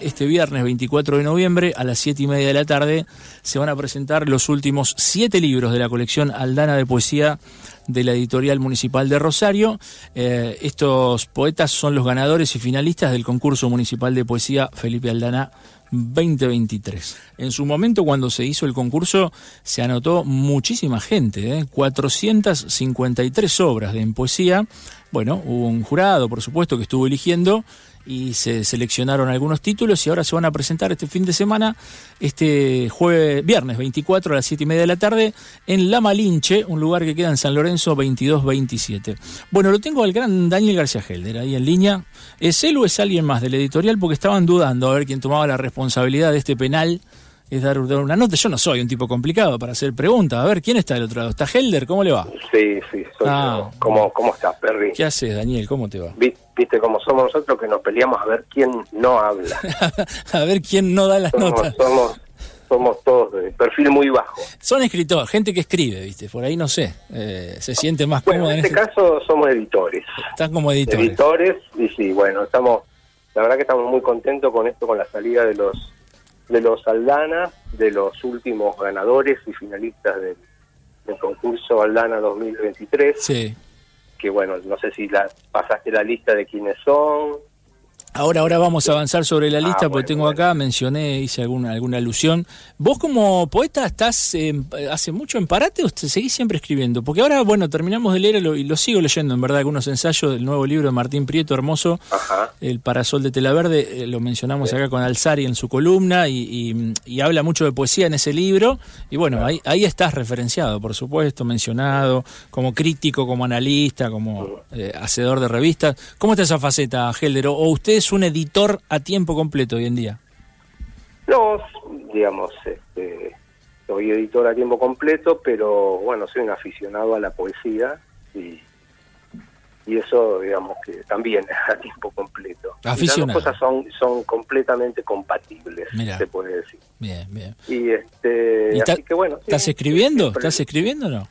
Este viernes 24 de noviembre a las 7 y media de la tarde se van a presentar los últimos siete libros de la colección Aldana de Poesía de la editorial municipal de Rosario. Eh, estos poetas son los ganadores y finalistas del concurso municipal de poesía Felipe Aldana 2023. En su momento, cuando se hizo el concurso, se anotó muchísima gente, ¿eh? 453 obras de en poesía. Bueno, hubo un jurado, por supuesto, que estuvo eligiendo y se seleccionaron algunos títulos y ahora se van a presentar este fin de semana, este jueves, viernes 24 a las 7 y media de la tarde, en La Malinche, un lugar que queda en San Lorenzo 2227. Bueno, lo tengo al gran Daniel García Helder ahí en línea. ¿Es él o es alguien más del editorial? Porque estaban dudando a ver quién tomaba la responsabilidad de este penal es dar, una nota. Yo no soy un tipo complicado para hacer preguntas. A ver, ¿quién está del otro lado? ¿Está Helder? ¿Cómo le va? Sí, sí, soy Ah. yo. ¿Cómo, ¿Cómo estás, Perry? ¿Qué haces, Daniel? ¿Cómo te va? Vi- Viste cómo somos nosotros que nos peleamos a ver quién no habla. a ver quién no da las Somos, notas. somos, somos todos de perfil muy bajo. Son escritores, gente que escribe, ¿viste? Por ahí no sé. eh, se siente más Bueno, cómodo en en este ese- caso somos editores. Están como editores. Editores, y sí, bueno, estamos, la verdad que estamos muy contentos con esto, con la salida de los de los Aldana, de los últimos ganadores y finalistas del, del concurso Aldana 2023. Sí. Que bueno, no sé si la pasaste la lista de quiénes son. Ahora, ahora vamos a avanzar sobre la lista Ah, porque bueno, tengo bueno. acá, mencioné, hice alguna, alguna alusión. ¿Vos como poeta estás eh, hace mucho en parate o seguís siempre escribiendo? Porque ahora, bueno, terminamos de leer y lo, sigo leyendo, en verdad, algunos ensayos del nuevo libro de Martín Prieto, hermoso, Ajá. El Parasol de Tela Verde, eh, lo mencionamos acá con Alzari en su columna y, y- y habla mucho de poesía en ese libro. Y bueno, ahí, ahí estás referenciado, por supuesto, mencionado como crítico, como analista, como eh, hacedor de revistas. ¿Cómo está esa faceta, Helder? ¿O o usted es un editor a tiempo completo hoy en día? No, digamos, este, soy editor a tiempo completo, pero bueno, soy un aficionado a la poesía y, y eso, digamos, que también es a tiempo completo. Aficionado. Las dos cosas son, son completamente compatibles, Mirá. se puede decir. Bien, bien. Y este, ¿Y ta- así que bueno. sí, ¿Estás escribiendo? siempre- ¿Estás escribiendo o no?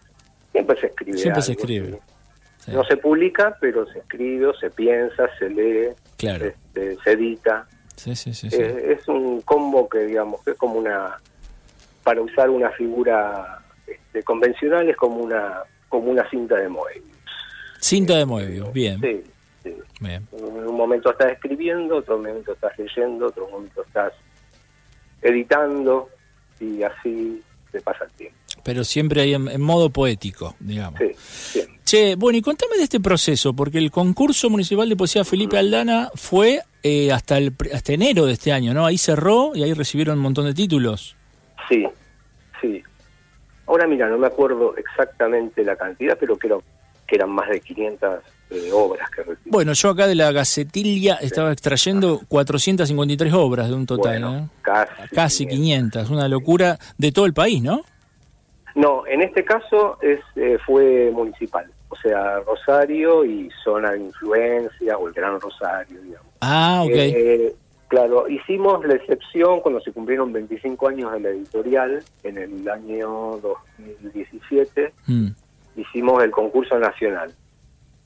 Siempre se escribe. Siempre se escribe. sí. Sí. No se publica, pero se escribe, se piensa, se lee, Claro. este, se edita. Sí, sí, sí. Eh, es un combo que, digamos, que es como una, para usar una figura este, convencional, es como una como una cinta de Moebius. Cinta de Moebius, bien. Sí, sí. bien. En un momento estás escribiendo, otro momento estás leyendo, otro momento estás editando y así te pasa el tiempo. Pero siempre ahí en, en modo poético, digamos. Sí, sí. Che, bueno, y contame de este proceso, porque el concurso municipal de poesía Felipe Aldana fue eh, hasta el hasta enero de este año, ¿no? Ahí cerró y ahí recibieron un montón de títulos. Sí, sí. Ahora mira, no me acuerdo exactamente la cantidad, pero creo que eran más de 500 eh, obras que recibí. Bueno, yo acá de la Gacetilla estaba extrayendo 453 obras de un total, Bueno, ¿no? casi, Casi 500, una locura de todo el país, ¿no? No, en este caso es eh, fue municipal, o sea, Rosario y zona de influencia, o el Gran Rosario, digamos. Ah, ok. Eh, claro, hicimos la excepción cuando se cumplieron 25 años de la editorial, en el año 2017, Mm, hicimos el concurso nacional,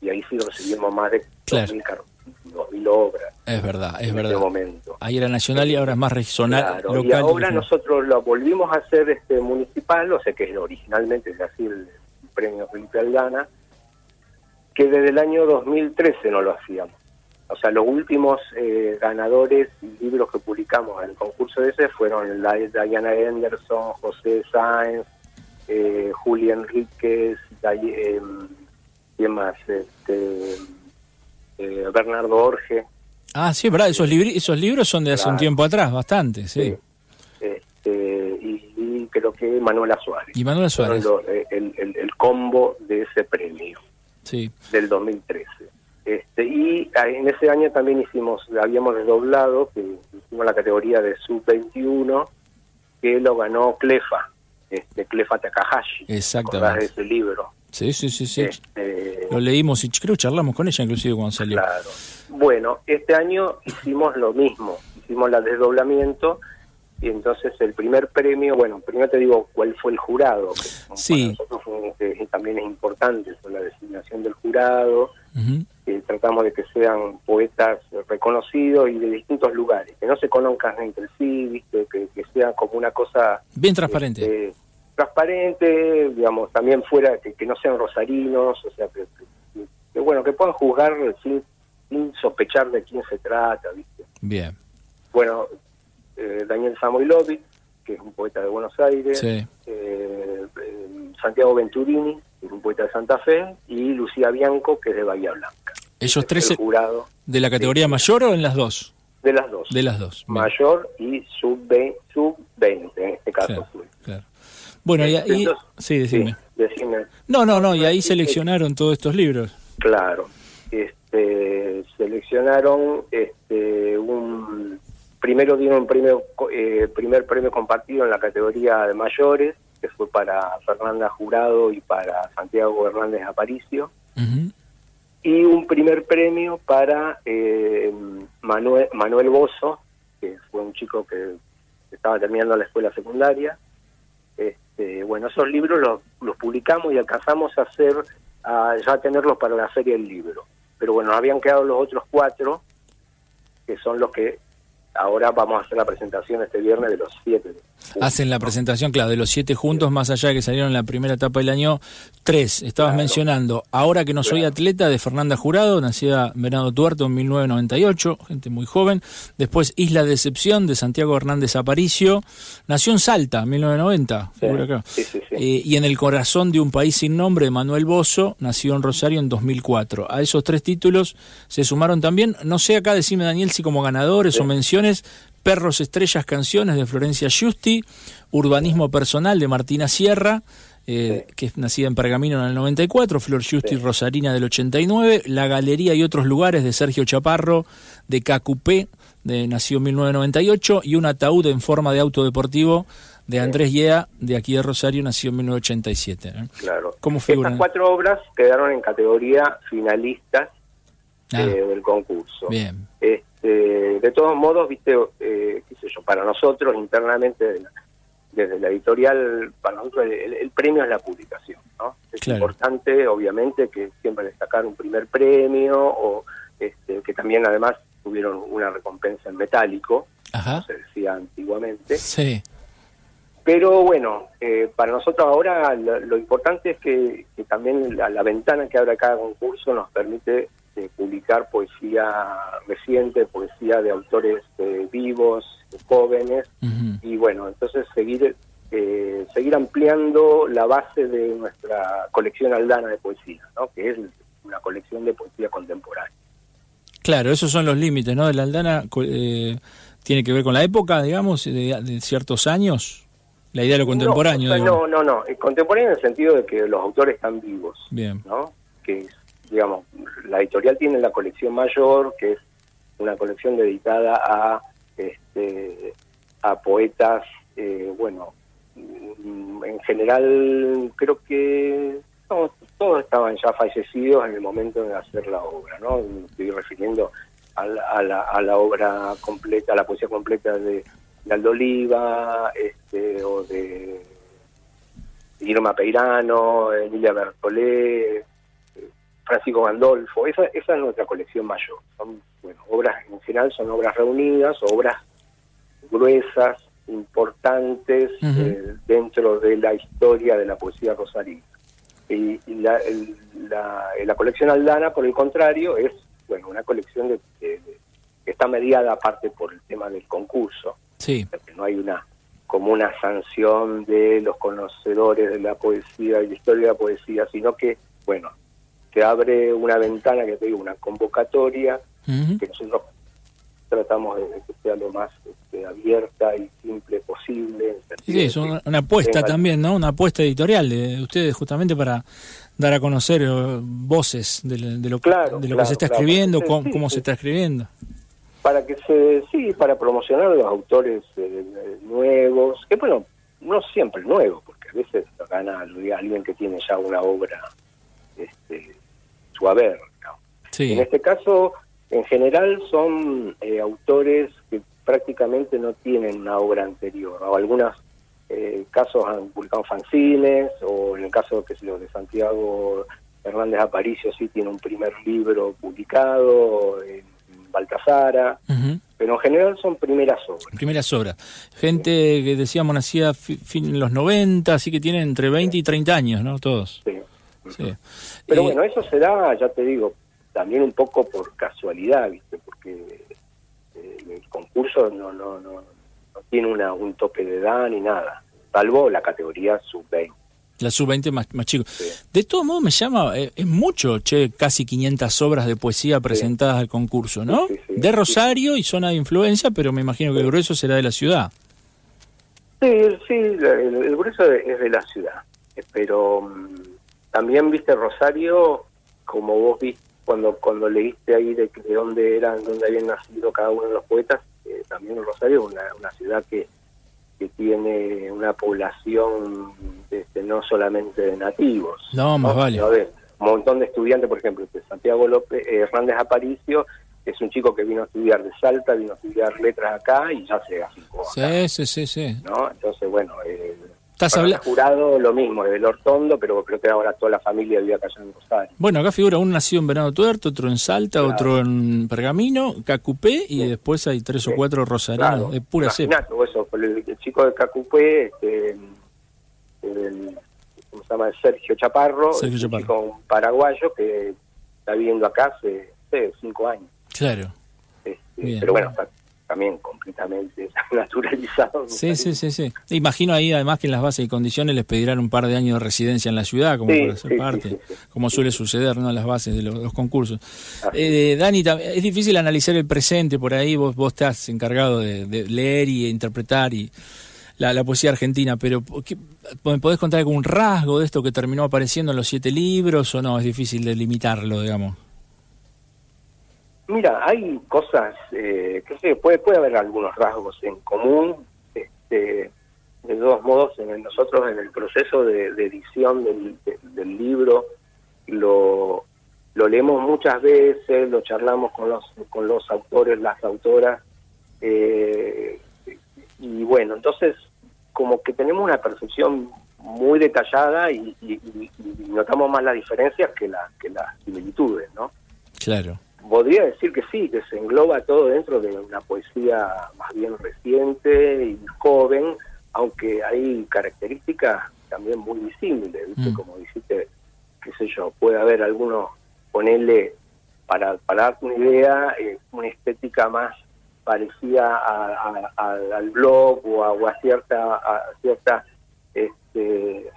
y ahí sí recibimos más de Claro. 2.000 car- 2.000 obras es verdad, es en verdad. ese momento. Ahí era nacional y ahora es más regional, Claro, local. y ahora nosotros lo volvimos a hacer este municipal, o sea que originalmente es así el premio Felipe Aldana, que desde el año 2013 no lo hacíamos. O sea, los últimos eh, ganadores y libros que publicamos en el concurso ese fueron la, Diana Henderson, José Sáenz, eh, Julia Enríquez, eh, ¿quién más? Este, eh, Bernardo Orge, Ah, sí, verdad, esos, libri- esos libros son de hace un tiempo atrás, bastante, sí. Este, y, y creo que Manuela Suárez. Y Manuela Suárez, los- el, el- el combo de ese premio sí. del 2013. Este, y ah, en ese año también hicimos, habíamos desdoblado, que hicimos la categoría de sub-21, que lo ganó Clefa, este, Clefa Takahashi. Exactamente. ¿Acordás de ese libro? Sí, sí, sí, sí. Este, Lo leímos y creo charlamos con ella inclusive cuando salió. Claro. Bueno, este año hicimos lo mismo, hicimos la desdoblamiento y entonces el primer premio, bueno, primero te digo cuál fue el jurado, Sí. para nosotros eh, también es importante, la designación del jurado, que tratamos de que sean poetas reconocidos y de distintos lugares, que no se conozcan entre sí, ¿viste? Que, que sea como una cosa Bien transparente. este, transparente, digamos, también fuera, que, que no sean rosarinos, o sea, que, que- que, bueno, que puedan juzgar sin, sin sospechar de quién se trata, ¿viste? Bien. Bueno, eh, Daniel Samoilovic, que es un poeta de Buenos Aires, Sí. eh, eh, Santiago Venturini, que es un poeta de Santa Fe, y Lucía Bianco, que es de Bahía Blanca. ¿Ellos Es tres el jurado de la categoría mayor o en las dos? de las dos, De las dos. Bien. mayor y sub-20, sub-20 en este caso. Claro. Bueno, y ahí... Sí, decime. decime. No, no, no, y ahí seleccionaron todos estos libros. Claro. Este, seleccionaron este, un primero dieron un premio eh, primer premio compartido en la categoría de mayores que fue para Fernanda Jurado y para Santiago Hernández Aparicio. Y un primer premio para eh, Manuel Manuel Bozo que fue un chico que estaba terminando la escuela secundaria. Este, bueno esos libros los, los publicamos y alcanzamos a hacer a ya tenerlos para la feria del libro. Pero bueno nos habían quedado los otros cuatro que son los que ahora vamos a hacer la presentación este viernes de los siete Hacen la presentación, claro, de los siete juntos, más allá de que salieron en la primera etapa del año, tres. Estabas Claro. mencionando, ahora que no soy Claro. atleta, de Fernanda Jurado, nacida Venado Tuerto en 1998, gente muy joven. Después Isla de Excepción, de Santiago Hernández Aparicio. Nació en Salta, 1990, figura acá. sí, sí, sí. Eh, y en el corazón de un país sin nombre, Manuel Bozo, nació en Rosario en 2004. A esos tres títulos se sumaron también, no sé acá, decime Daniel, si como ganadores o menciones, Perros, Estrellas, Canciones de Florencia Giusti, Urbanismo Personal de Martina Sierra, eh, que es nacida en Pergamino en el 94, Flor Giusti Rosarina del 89, La Galería y otros lugares de Sergio Chaparro, de Cacupé, de, nació en 1998, y Un ataúd en forma de auto deportivo de Andrés Yea, de aquí de Rosario, nació en 1987. ¿eh? claro ¿Cómo figuran? estas cuatro obras quedaron en categoría finalistas Ah, eh, del concurso bien, Este, de todos modos, viste, eh, qué sé yo, para nosotros internamente, la- desde la editorial, para nosotros el, el premio es la publicación, ¿no? Es Claro. importante, obviamente, que siempre destacar un primer premio o este, que también además tuvieron una recompensa en metálico, como se decía antiguamente. sí, Pero bueno, eh, para nosotros ahora lo, lo importante es que, que también la, la ventana que abre cada concurso nos permite eh, publicar poesía reciente, poesía de autores eh, vivos, jóvenes, y bueno, entonces seguir eh, seguir ampliando la base de nuestra colección aldana de poesía, ¿no? que es una colección de poesía contemporánea. Claro, esos son los límites, ¿no? De la Aldana eh, tiene que ver con la época, digamos, de, de ciertos años. La idea de lo contemporáneo. No, o sea, digo. no, no, no, contemporáneo en el sentido de que los autores están vivos. Bien, ¿no? Que, digamos, la editorial tiene la colección mayor, que es una colección dedicada a, este, a poetas, eh, bueno, mm, en general creo que todos estaban ya fallecidos en el momento de hacer la obra, ¿no? Estoy refiriendo a la, a la, obra completa, a la poesía completa de, de Aldo este, o de Irma Peirano, Emilia Bertolé, Francisco Gandolfo, esa, esa es nuestra colección mayor. Son, bueno, obras, en general son obras reunidas, obras gruesas, importantes eh, dentro de la historia de la poesía rosarina. Y, y la, el- la, eh, la colección Aldana, por el contrario, es bueno una colección de, de- de- que está mediada aparte por el tema del concurso sí, que no hay una como una sanción de los conocedores de la poesía y la historia de la poesía, sino que, bueno, que abre una ventana, que te digo, una convocatoria, que nosotros tratamos de que sea lo más este, abierta y simple posible. Sí, es una, apuesta también, ¿no? Una apuesta editorial de ustedes justamente para dar a conocer eh, voces de, lo, claro, de lo que se está escribiendo, cómo, se está escribiendo. Para que se, sí, para promocionar a los autores eh, nuevos, que bueno, no siempre nuevos, porque a veces gana alguien que tiene ya una obra este, su haber. En este caso, en general son eh, autores que prácticamente no tienen una obra anterior, o algunos eh, casos han publicado fanzines, o en el caso que de Santiago Hernández Aparicio sí tiene un primer libro publicado en Baltasara, pero en general son primeras obras. Primeras obras. Gente que decíamos nacía fin en los 90, así que tienen entre 20 y 30 años, ¿no? Todos. Sí. Pero eh, bueno, eso se da, ya te digo, también un poco por casualidad, ¿viste? Porque eh, el concurso no, no, no, no tiene una, un tope de edad ni nada, salvo la categoría sub-20. La sub-20 más, más chico. De todos modos me llama, eh, es mucho, che, casi 500 obras de poesía presentadas al concurso, ¿no? de Rosario y zona de influencia, pero me imagino que el grueso será de la ciudad. Sí, sí, el, grueso es de la ciudad, pero mm, también viste Rosario, como vos viste cuando cuando leíste ahí de, de dónde eran, dónde habían nacido cada uno de los poetas, eh, también Rosario es una, una ciudad que, que tiene una población este, no solamente de nativos. No, más vale. un montón de estudiantes, por ejemplo, este, Santiago López eh, Hernández Aparicio es un chico que vino a estudiar de Salta, vino a estudiar letras acá y ya se cinco Sí, sí, sí, sí. ¿no? Estás jurado lo mismo, del Hortondo, pero creo que ahora toda la familia vive acá en Rosario. Bueno, acá figura un nacido en Venado Tuerto, otro en Salta, otro en Pergamino, Cacupé, y después hay tres o cuatro rosarinos, de pura cepa. eso, el, chico de Cacupé, este, el, ¿cómo se llama? Sergio Chaparro, Sergio Chaparro. un paraguayo que está viviendo acá hace, cinco años. Claro. Este, pero bueno, también completamente naturalizado. Sí, sí, sí, sí. Imagino ahí además que en las bases y condiciones les pedirán un par de años de residencia en la ciudad, como para ser parte, como suele suceder ¿no? en las bases de los, concursos. Eh, Dani, es difícil analizar el presente por ahí, vos, vos estás encargado de, leer y interpretar y la, poesía argentina, pero ¿me podés contar algún rasgo de esto que terminó apareciendo en los siete libros o no? Es difícil delimitarlo, digamos. Mira, hay cosas, eh, que sé, puede, puede haber algunos rasgos en común. Este, de todos modos, en nosotros en el proceso de, edición del, libro lo, lo leemos muchas veces, lo charlamos con los, con los autores, las autoras, eh, y bueno, entonces como que tenemos una percepción muy detallada y, notamos más las diferencias que, la, que las similitudes, ¿no? Claro podría decir que sí, que se engloba todo dentro de una poesía más bien reciente y joven, aunque hay características también muy visibles, mm. como dijiste, qué sé yo, puede haber algunos, ponerle, para, para darte una idea, eh, una estética más parecida al blog o a, cierta, a cierta este,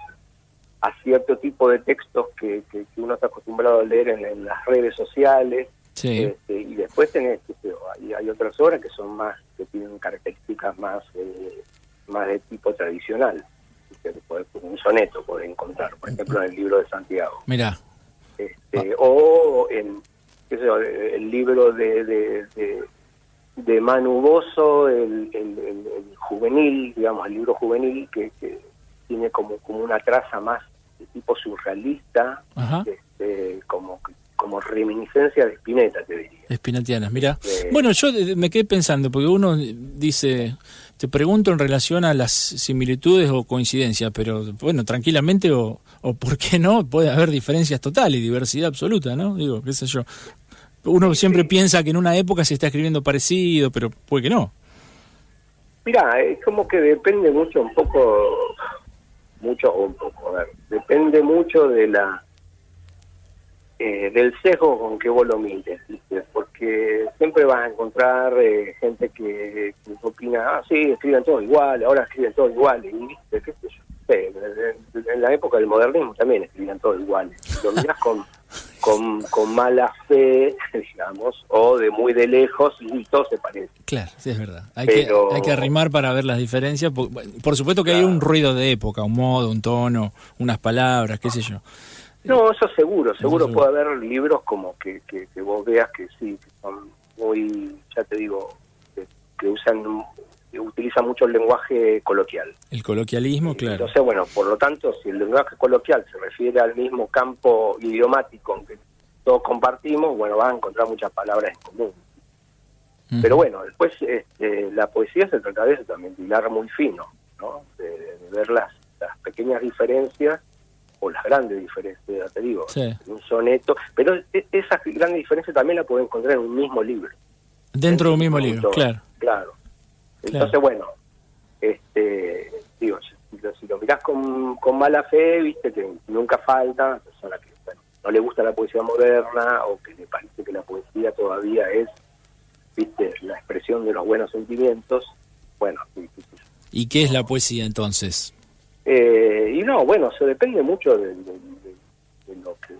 a cierto tipo de textos que, que, uno está acostumbrado a leer en las redes sociales, este, y después tenés, hay, hay, otras obras que son más, que tienen características más, eh, más de tipo tradicional. un soneto puede encontrar, por ejemplo, en el libro de Santiago. Mira. Este, o en el libro de, de, de, Manu Bozo, el, el, juvenil, digamos, el libro juvenil, que, tiene como, como una traza más de tipo surrealista, este, como como reminiscencia de Spinetta, te diría. Spinettianas, mira. Bueno, yo me quedé pensando, porque uno dice, te pregunto en relación a las similitudes o coincidencias, pero bueno, tranquilamente o, o por qué no, puede haber diferencias totales, diversidad absoluta, ¿no? Digo, qué sé yo. Uno siempre piensa que en una época se está escribiendo parecido, pero puede que no. Mira, es como que depende mucho, un poco, mucho, un poco, a ver, depende mucho de la eh, del sesgo con que vos lo mires, porque siempre vas a encontrar eh, gente que, opina, ah, sí, escriben todo igual, ahora escriben todo igual, y ¿qué sé yo? en la época del modernismo también escribían todo igual. Lo mirás con, con, con mala fe, digamos, o de muy de lejos, y todo se parece. Claro, sí, es verdad. Hay, Pero- que, hay que arrimar para ver las diferencias. Por, por supuesto que hay un ruido de época, un modo, un tono, unas palabras, qué sé yo. No, eso seguro, seguro puede haber libros como que, que, que vos veas que sí, que son muy, ya te digo, que, que usan, que utilizan mucho el lenguaje coloquial. El coloquialismo, claro. Entonces, bueno, por lo tanto, si el lenguaje coloquial se refiere al mismo campo idiomático que todos compartimos, bueno, vas a encontrar muchas palabras en común. Pero bueno, después este, la poesía se trata de eso también, de hilar muy fino, ¿no? De, de ver las, las pequeñas diferencias o las grandes diferencias, ya te digo, Sí. un soneto. Pero e- esas grandes diferencias también las puedes encontrar en un mismo libro. Dentro de un mismo libro, claro. Claro. Entonces, bueno, este, digo, si lo, mirás con, con mala fe, viste que nunca falta persona que bueno, no le gusta la poesía moderna o que le parece que la poesía todavía es, viste, la expresión de los buenos sentimientos. Bueno, sí, sí. ¿Y qué es la poesía entonces? Eh, y no, bueno, eso depende mucho de, de- de- de lo que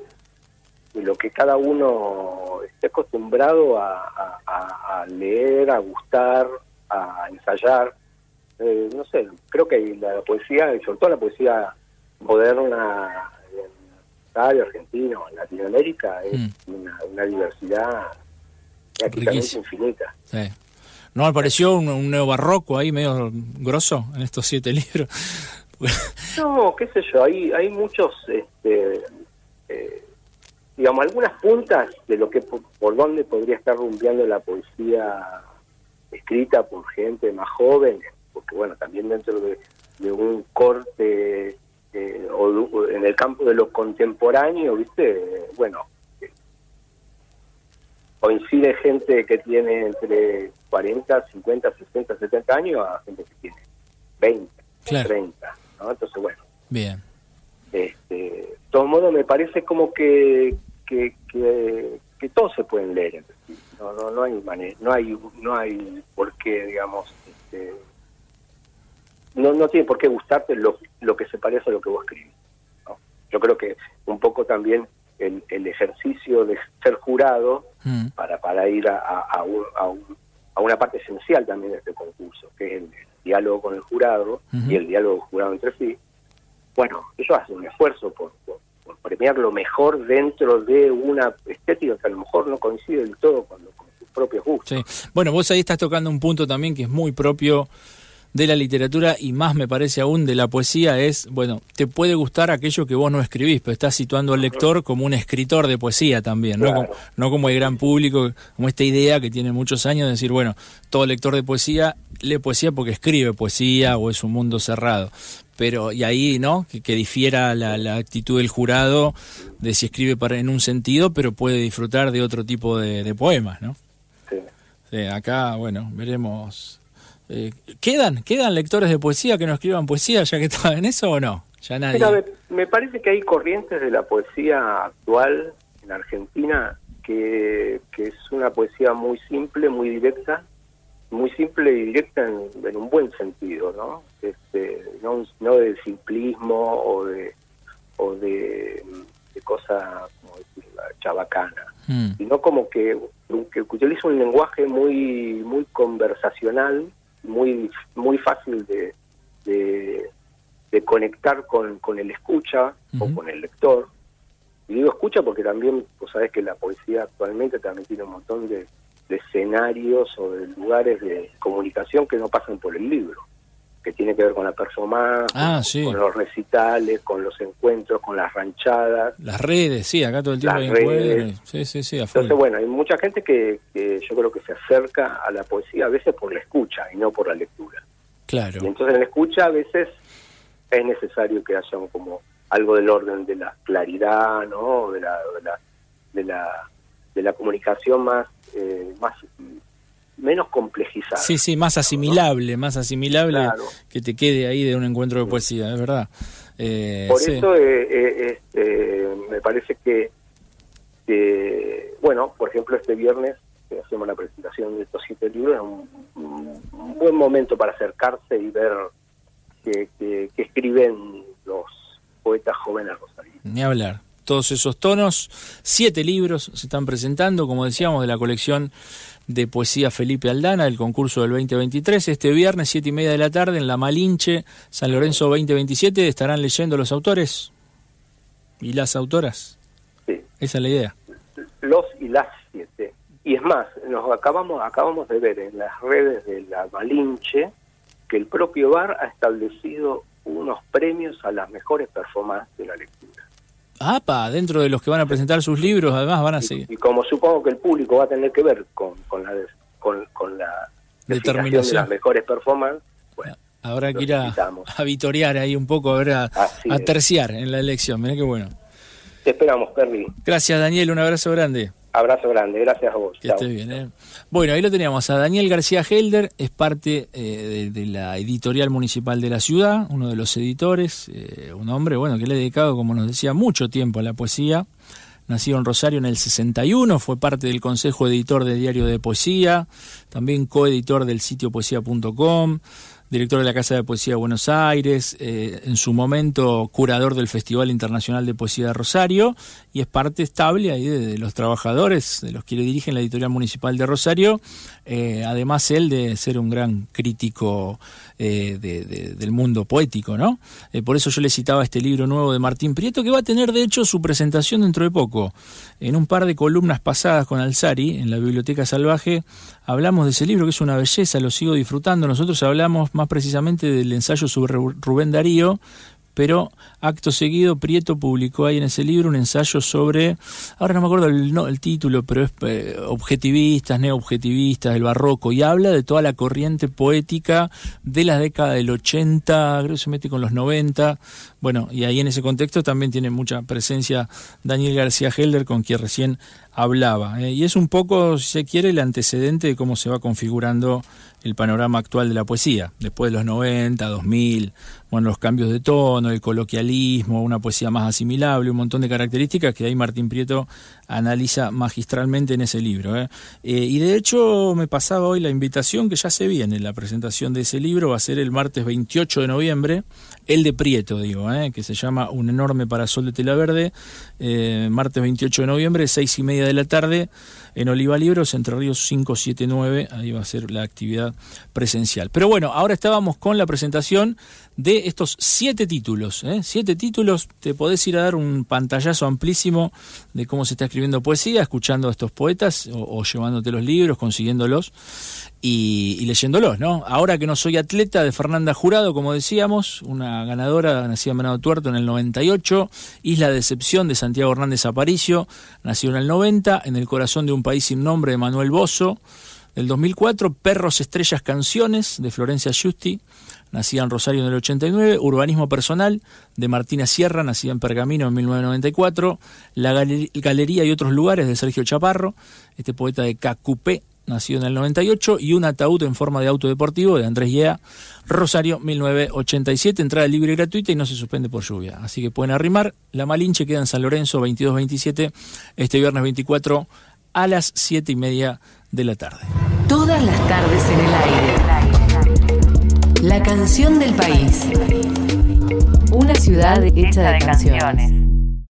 de lo que cada uno esté acostumbrado a, a- a- a leer, a gustar, a ensayar. Eh, no sé, creo que la poesía, y sobre todo la poesía moderna en Italia, Argentina o en Latinoamérica, es Mm. una, una diversidad prácticamente infinita. Sí. ¿No apareció un, un neobarroco ahí medio grosso en estos siete libros? No, qué sé yo, hay, hay muchos, este, eh, digamos, algunas puntas de lo que por, por donde podría estar rumbeando la poesía escrita por gente más joven, porque bueno, también dentro de, de un corte eh, o, en el campo de lo contemporáneo, viste, bueno, eh, coincide gente que tiene entre 40, 50, 60, 70 años a gente que tiene 20, Claro. 30, ¿no? Entonces, bueno, Bien. este, de todos modos me parece como que que, que, que todos se pueden leer no no no hay manera no hay no hay por qué digamos este, no no tiene por qué gustarte lo, lo que se parece a lo que vos escribís ¿no? yo creo que un poco también el, el ejercicio de ser jurado Mm. para para ir a, a, a un- a un- a una parte esencial también de este concurso, que es el, diálogo con el jurado y el diálogo jurado entre sí. Bueno, ellos hacen un esfuerzo por, por- por premiar lo mejor dentro de una estética que a lo mejor no coincide del todo con, lo- con sus propios gustos. Sí. Bueno, vos ahí estás tocando un punto también que es muy propio de la literatura y más me parece aún de la poesía es, bueno, te puede gustar aquello que vos no escribís, pero estás situando al lector como un escritor de poesía también, ¿no? Como, no como el gran público, como esta idea que tiene muchos años de decir, bueno, todo lector de poesía lee poesía porque escribe poesía o es un mundo cerrado. Pero, y ahí, ¿no? Que, que difiera la, la actitud del jurado de si escribe para, en un sentido, pero puede disfrutar de otro tipo de, de poemas, ¿no? Sí. Sí, acá, bueno, veremos. Eh, ¿Quedan quedan lectores de poesía que no escriban poesía ya que estaban en eso o no? Ya nadie. Mira, me, me parece que hay corrientes de la poesía actual en Argentina que, que es una poesía muy simple, muy directa, muy simple y directa en, en un buen sentido, ¿no? Este, no, no de simplismo o de o de, de cosa como decirla, chabacana, Mm, sino como que, que utiliza un lenguaje muy muy conversacional, muy muy fácil de, de, de conectar con, con el escucha o con el lector. Y digo escucha porque también, vos sabés que la poesía actualmente también tiene un montón de, de escenarios o de lugares de comunicación que no pasan por el libro, que tiene que ver con la persona, Ah, con, sí. con los recitales, con los encuentros, con las ranchadas. Las redes, sí, acá todo el tiempo Las hay redes. Sí, sí, sí. Entonces, bueno, hay mucha gente que, que yo creo que se acerca a la poesía a veces por la escucha y no por la lectura. Claro. Y entonces en la escucha a veces es necesario que haya como algo del orden de la claridad, ¿no? De la, de la, de la, de la comunicación más, eh, más menos complejizada. Sí, sí, más asimilable, más asimilable Claro. que te quede ahí de un encuentro de poesía, es verdad. Eh, Por sí. eso eh, eh, este, me parece que, que, bueno, por ejemplo, este viernes que hacemos la presentación de estos siete libros, es un, un- un buen momento para acercarse y ver qué, qué- qué escriben los poetas jóvenes rosarinos. Ni hablar. Todos esos tonos. Siete libros se están presentando, como decíamos, de la colección de poesía Felipe Aldana, del concurso del 2023. Este viernes, siete y media de la tarde, en la Malinche, San Lorenzo 2027, estarán leyendo los autores y las autoras. Sí. Esa es la idea. Los y las siete. Y es más, nos acabamos, acabamos de ver en las redes de la Malinche que el propio bar ha establecido unos premios a las mejores performances de la lectura. Pa dentro de los que van a presentar sus libros, además van a seguir. Y, como supongo que el público va a tener que ver con, con la, con, con la determinación de las mejores performances, bueno, habrá que ir a, a, vitorear ahí un poco, a ver, a, terciar en la elección. Mirá qué bueno. Te esperamos, Perry. Gracias, Daniel. Un abrazo grande. Abrazo grande, gracias a vos. Que estés bien. ¿eh? Bueno, ahí lo teníamos a Daniel García Helder, es parte eh, de, la editorial municipal de la ciudad, uno de los editores, eh, un hombre bueno que le ha dedicado, como nos decía, mucho tiempo a la poesía. Nacido en Rosario en el 61, fue parte del consejo editor de Diario de Poesía, también coeditor del sitio poesía.com director de la Casa de Poesía de Buenos Aires, eh, en su momento curador del Festival Internacional de Poesía de Rosario, y es parte estable ahí de, los trabajadores, de los que le dirigen la editorial municipal de Rosario, eh, además él de ser un gran crítico eh, del mundo poético, ¿no? por eso yo le citaba este libro nuevo de Martín Prieto, que va a tener de hecho su presentación dentro de poco. En un par de columnas pasadas con Alzari, en la Biblioteca Salvaje, hablamos de ese libro, que es una belleza, lo sigo disfrutando. Nosotros hablamos más precisamente del ensayo sobre Rubén Darío, pero acto seguido Prieto publicó ahí en ese libro un ensayo sobre, ahora no me acuerdo el, no, el título, pero es eh, objetivistas, neobjetivistas, del barroco, y habla de toda la corriente poética de la década del 80, creo que se mete con los 90, bueno, y ahí en ese contexto también tiene mucha presencia Daniel García Helder, con quien recién hablaba. Eh, y es un poco, si se quiere, el antecedente de cómo se va configurando el panorama actual de la poesía, después de los 90, 2000, bueno, los cambios de tono, el coloquialismo, una poesía más asimilable, un montón de características que ahí Martín Prieto analiza magistralmente en ese libro. ¿eh? Eh, y de hecho me pasaba hoy la invitación que ya se viene, la presentación de ese libro va a ser el martes 28 de noviembre, el de Prieto, digo, que se llama Un enorme parasol de tela verde, martes 28 de noviembre, seis y media de la tarde, en Oliva Libros, Entre Ríos 579, ahí va a ser la actividad presencial. Pero bueno, ahora estábamos con la presentación de estos siete títulos. ¿eh? Siete títulos, te podés ir a dar un pantallazo amplísimo de cómo se está escribiendo poesía, escuchando a estos poetas o, llevándote los libros, consiguiéndolos y, leyéndolos. ¿no? Ahora que no soy atleta de Fernanda Jurado, como decíamos, una ganadora nacida en Venado Tuerto en el 98, Isla de Excepción de Santiago Hernández Aparicio, nació en el 90, En el corazón de un país sin nombre de Manuel Bozo, del 2004, Perros, Estrellas, Canciones de Florencia Giusti, nacida en Rosario en el 89, Urbanismo Personal, de Martina Sierra, nacida en Pergamino en 1994, La Galería y otros lugares, de Sergio Chaparro, este poeta de Cacupé, nacido en el 98, y Un ataúd en forma de auto deportivo, de Andrés Yea, Rosario, 1987, entrada libre y gratuita y no se suspende por lluvia. Así que pueden arrimar. La Malinche queda en San Lorenzo, 22-27, este viernes 24 a las 7 y media de la tarde. Todas las tardes en el aire. La canción del país. Una ciudad hecha de canciones.